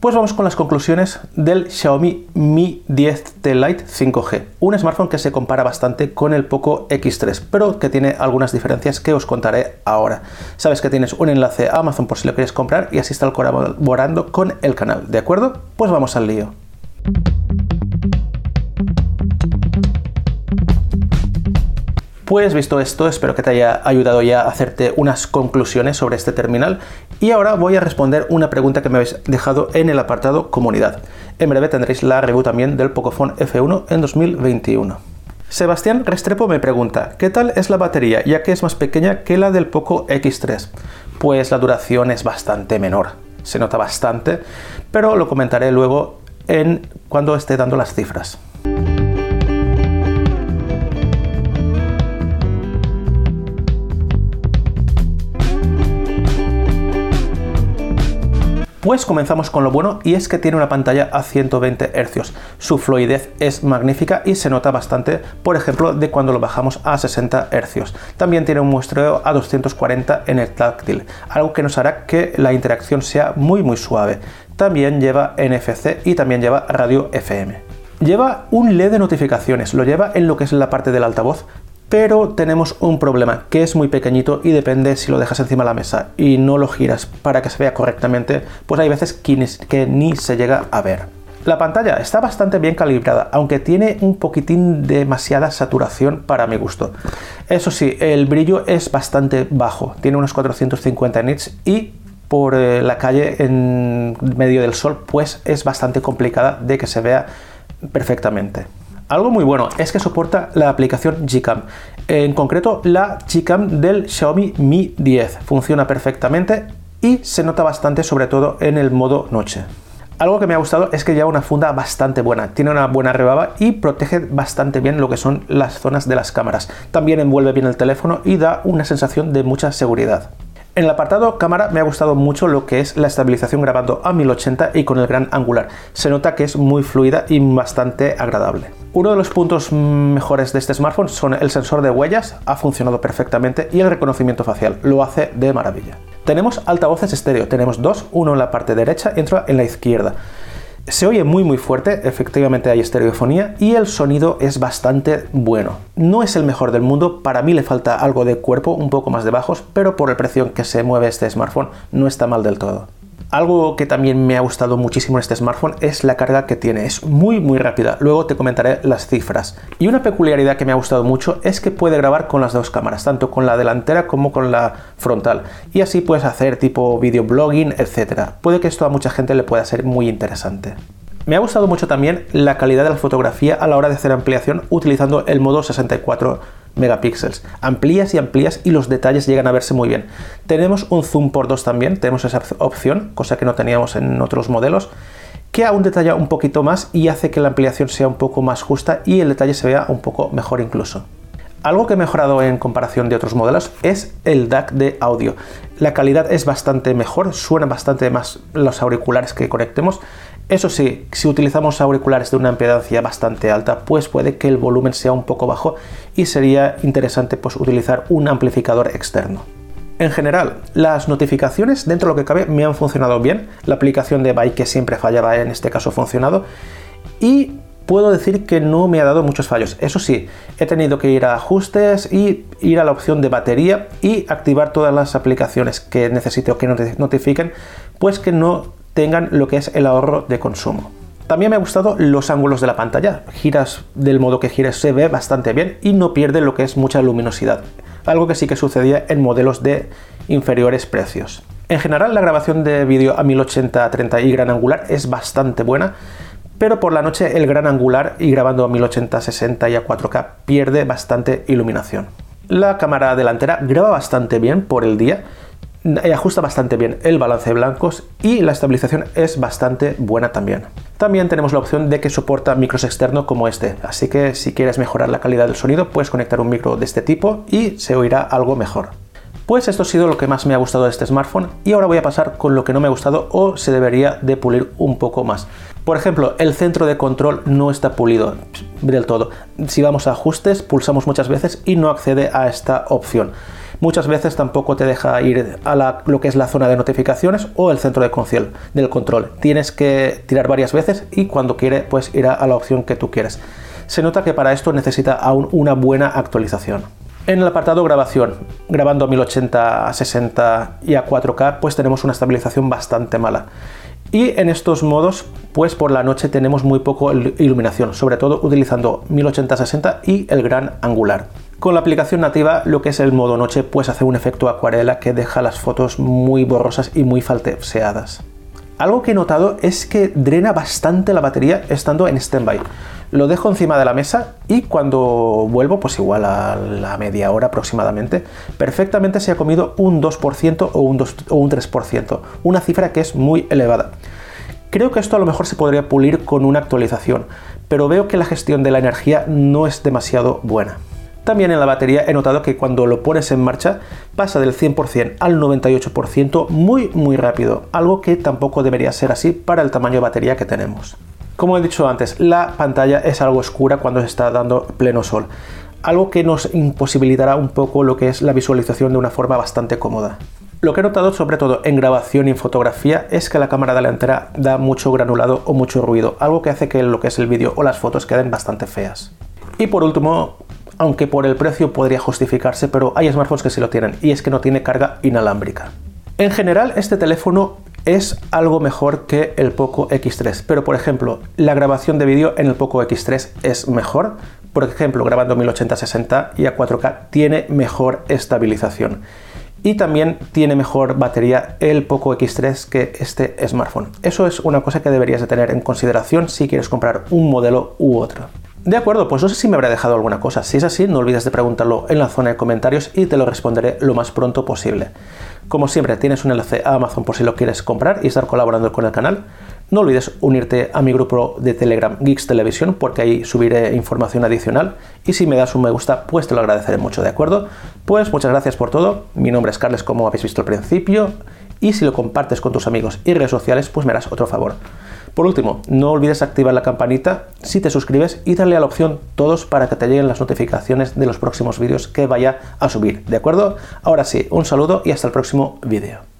Pues vamos con las conclusiones del Xiaomi Mi 10T Lite 5G, un smartphone que se compara bastante con el Poco X3, pero que tiene algunas diferencias que os contaré ahora. Sabes que tienes un enlace a Amazon por si lo quieres comprar y así está colaborando con el canal, ¿de acuerdo? Pues vamos al lío. Pues visto esto, espero que te haya ayudado ya a hacerte unas conclusiones sobre este terminal y ahora voy a responder una pregunta que me habéis dejado en el apartado comunidad. En breve tendréis la review también del Pocophone F1 en 2021. Sebastián Restrepo me pregunta, ¿qué tal es la batería ya que es más pequeña que la del Poco X3? Pues la duración es bastante menor, se nota bastante, pero lo comentaré luego en cuando esté dando las cifras. Pues comenzamos con lo bueno y es que tiene una pantalla a 120 Hz. Su fluidez es magnífica y se nota bastante, por ejemplo, de cuando lo bajamos a 60 Hz. También tiene un muestreo a 240 en el táctil, algo que nos hará que la interacción sea muy muy suave. También lleva NFC y también lleva radio FM. Lleva un LED de notificaciones, lo lleva en lo que es la parte del altavoz, pero tenemos un problema que es muy pequeñito y depende si lo dejas encima de la mesa y no lo giras para que se vea correctamente, pues hay veces que ni, se llega a ver. La pantalla está bastante bien calibrada, aunque tiene un poquitín demasiada saturación para mi gusto. Eso sí, el brillo es bastante bajo, tiene unos 450 nits y por eh, la calle en medio del sol, pues es bastante complicada de que se vea perfectamente. Algo muy bueno es que soporta la aplicación Gcam, en concreto la Gcam del Xiaomi Mi 10. Funciona perfectamente y se nota bastante sobre todo en el modo noche. Algo que me ha gustado es que lleva una funda bastante buena, tiene una buena rebaba y protege bastante bien lo que son las zonas de las cámaras. También envuelve bien el teléfono y da una sensación de mucha seguridad. En el apartado cámara me ha gustado mucho lo que es la estabilización grabando a 1080 y con el gran angular. Se nota que es muy fluida y bastante agradable. Uno de los puntos mejores de este smartphone son el sensor de huellas, ha funcionado perfectamente, y el reconocimiento facial, lo hace de maravilla. Tenemos altavoces estéreo, tenemos dos, uno en la parte derecha y otro en la izquierda. Se oye muy muy fuerte, efectivamente hay estereofonía y el sonido es bastante bueno. No es el mejor del mundo, para mí le falta algo de cuerpo, un poco más de bajos, pero por el precio en que se mueve este smartphone no está mal del todo. Algo que también me ha gustado muchísimo en este smartphone es la carga que tiene, es muy muy rápida, luego te comentaré las cifras. Y una peculiaridad que me ha gustado mucho es que puede grabar con las dos cámaras, tanto con la delantera como con la frontal, y así puedes hacer tipo videoblogging, etc. Puede que esto a mucha gente le pueda ser muy interesante. Me ha gustado mucho también la calidad de la fotografía a la hora de hacer ampliación utilizando el modo 64 megapíxeles. Amplías y amplías y los detalles llegan a verse muy bien. Tenemos un zoom por 2 también, tenemos esa opción, cosa que no teníamos en otros modelos, que aún detalla un poquito más y hace que la ampliación sea un poco más justa y el detalle se vea un poco mejor incluso. Algo que he mejorado en comparación de otros modelos es el DAC de audio. La calidad es bastante mejor, suenan bastante más los auriculares que conectemos eso sí, si utilizamos auriculares de una impedancia bastante alta, pues puede que el volumen sea un poco bajo y sería interesante pues, utilizar un amplificador externo. En general, las notificaciones dentro de lo que cabe me han funcionado bien. La aplicación de Bike que siempre fallaba en este caso ha funcionado. Y puedo decir que no me ha dado muchos fallos. Eso sí, he tenido que ir a ajustes y ir a la opción de batería y activar todas las aplicaciones que necesite o que notifiquen, pues que no tengan lo que es el ahorro de consumo. También me ha gustado los ángulos de la pantalla. Giras del modo que gires se ve bastante bien y no pierde lo que es mucha luminosidad. Algo que sí que sucedía en modelos de inferiores precios. En general la grabación de vídeo a 1080-30 y gran angular es bastante buena, pero por la noche el gran angular y grabando a 1080-60 y a 4K pierde bastante iluminación. La cámara delantera graba bastante bien por el día, ajusta bastante bien el balance de blancos y la estabilización es bastante buena también. También tenemos la opción de que soporta micros externos como este, así que si quieres mejorar la calidad del sonido puedes conectar un micro de este tipo y se oirá algo mejor. Pues esto ha sido lo que más me ha gustado de este smartphone y ahora voy a pasar con lo que no me ha gustado o se debería de pulir un poco más. Por ejemplo, el centro de control no está pulido del todo. Si vamos a ajustes, pulsamos muchas veces y no accede a esta opción. Muchas veces tampoco te deja ir a lo que es la zona de notificaciones o el centro de del control. Tienes que tirar varias veces y cuando quiere pues irá a la opción que tú quieres. Se nota que para esto necesita aún una buena actualización. En el apartado grabación, grabando a 1080, a 60 y a 4K, pues tenemos una estabilización bastante mala. Y en estos modos, pues por la noche tenemos muy poco iluminación, sobre todo utilizando 1080-60 y el gran angular. Con la aplicación nativa, lo que es el modo noche, pues hace un efecto acuarela que deja las fotos muy borrosas y muy falseadas. Algo que he notado es que drena bastante la batería estando en standby. Lo dejo encima de la mesa y cuando vuelvo, pues igual a la media hora aproximadamente, perfectamente se ha comido un 2% o un, 2, o un 3%, una cifra que es muy elevada. Creo que esto a lo mejor se podría pulir con una actualización, pero veo que la gestión de la energía no es demasiado buena. También en la batería he notado que cuando lo pones en marcha pasa del 100% al 98% muy muy rápido, algo que tampoco debería ser así para el tamaño de batería que tenemos. Como he dicho antes, la pantalla es algo oscura cuando se está dando pleno sol, algo que nos imposibilitará un poco lo que es la visualización de una forma bastante cómoda. Lo que he notado sobre todo en grabación y en fotografía es que la cámara delantera da mucho granulado o mucho ruido, algo que hace que lo que es el vídeo o las fotos queden bastante feas. Y por último, aunque por el precio podría justificarse, pero hay smartphones que sí lo tienen, y es que no tiene carga inalámbrica. En general, este teléfono es algo mejor que el Poco X3, pero por ejemplo, la grabación de vídeo en el Poco X3 es mejor. Por ejemplo, grabando 1080-60 y a 4K tiene mejor estabilización. Y también tiene mejor batería el Poco X3 que este smartphone. Eso es una cosa que deberías de tener en consideración si quieres comprar un modelo u otro. De acuerdo, pues no sé si me habrá dejado alguna cosa. Si es así, no olvides de preguntarlo en la zona de comentarios y te lo responderé lo más pronto posible. Como siempre, tienes un enlace a Amazon por si lo quieres comprar y estar colaborando con el canal. No olvides unirte a mi grupo de Telegram Geeks Televisión porque ahí subiré información adicional y si me das un me gusta pues te lo agradeceré mucho, ¿de acuerdo? Pues muchas gracias por todo. Mi nombre es Carles como habéis visto al principio y si lo compartes con tus amigos y redes sociales pues me harás otro favor. Por último, no olvides activar la campanita si te suscribes y darle a la opción todos para que te lleguen las notificaciones de los próximos vídeos que vaya a subir, ¿de acuerdo? Ahora sí, un saludo y hasta el próximo vídeo.